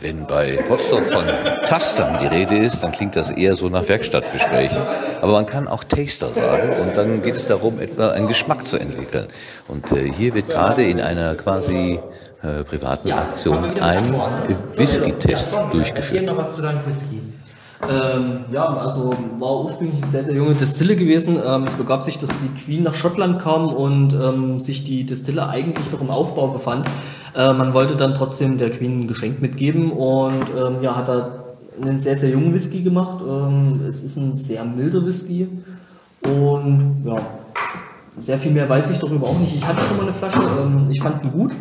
Wenn bei Potsdam von Tastern die Rede ist, dann klingt das eher so nach Werkstattgesprächen. Aber man kann auch Taster sagen und dann geht es darum, etwa einen Geschmack zu entwickeln. Und äh, hier wird gerade in einer quasi äh, privaten Aktion ein Whisky-Test durchgeführt. noch was zu deinem Whisky. Ähm, ja, also war ursprünglich eine sehr, sehr junge Destille gewesen. Ähm, es begab sich, dass die Queen nach Schottland kam und ähm, sich die Destille eigentlich noch im Aufbau befand. Äh, man wollte dann trotzdem der Queen ein Geschenk mitgeben und ähm, ja, hat da einen sehr, sehr jungen Whisky gemacht. Ähm, es ist ein sehr milder Whisky und ja, sehr viel mehr weiß ich darüber auch nicht. Ich hatte schon mal eine Flasche, ähm, ich fand ihn gut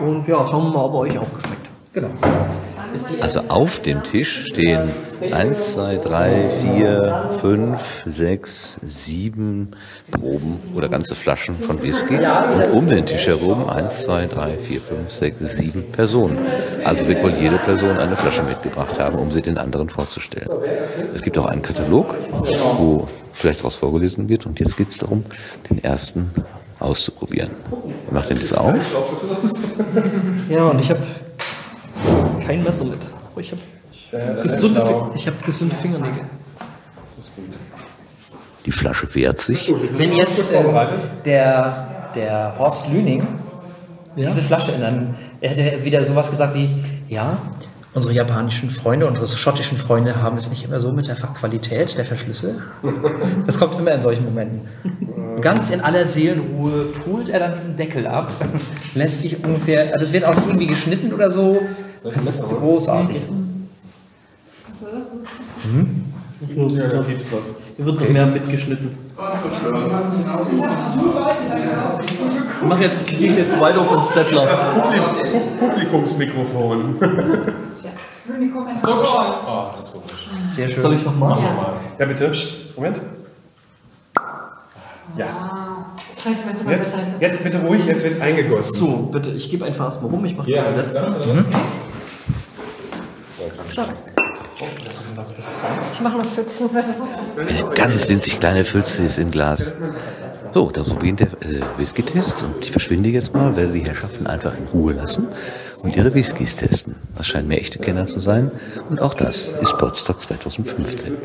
und ja, schauen wir mal, ob er euch auch geschmeckt. Genau. Also auf dem Tisch stehen eins, zwei, drei, vier, fünf, sechs, sieben Proben oder ganze Flaschen von Whisky. Und um den Tisch herum eins, zwei, drei, vier, fünf, sechs, sieben Personen. Also wird wohl jede Person eine Flasche mitgebracht haben, um sie den anderen vorzustellen. Es gibt auch einen Katalog, wo vielleicht daraus vorgelesen wird. Und jetzt geht es darum, den ersten auszuprobieren. Wer macht den jetzt auf? Ja, und ich habe kein Messer mit. Aber ich habe gesunde, ich hab gesunde Fingernägel. Die Flasche wehrt sich. Wenn jetzt ähm, der, der Horst Lüning diese Flasche in einem, er hätte jetzt wieder sowas gesagt wie, ja, unsere japanischen Freunde, unsere schottischen Freunde haben es nicht immer so mit der Qualität der Verschlüsse. Das kommt immer in solchen Momenten. Ganz in aller Seelenruhe pult er dann diesen Deckel ab, lässt sich ungefähr, also es wird auch nicht irgendwie geschnitten oder so. Das ist großartig. Ja, Hier wird noch mehr mitgeschnitten. Ich mach jetzt, gehe jetzt weiter von Stettler. Publikumsmikrofon. Sehr schön. Soll ich noch mal? Ja, bitte. Moment. Ja. Jetzt, jetzt bitte ruhig, jetzt wird eingegossen. So, bitte, ich gebe einfach erstmal rum, ich mache Ja, den letzten. Ich mache noch Pfützen. Eine ganz winzig kleine Pfütze ist im Glas. So, dann beginnt der äh, Whisky-Test und ich verschwinde jetzt mal, werde die Herrschaften einfach in Ruhe lassen und ihre Whiskys testen. Das scheinen mir echte Kenner zu sein und auch das ist Podstock 2015.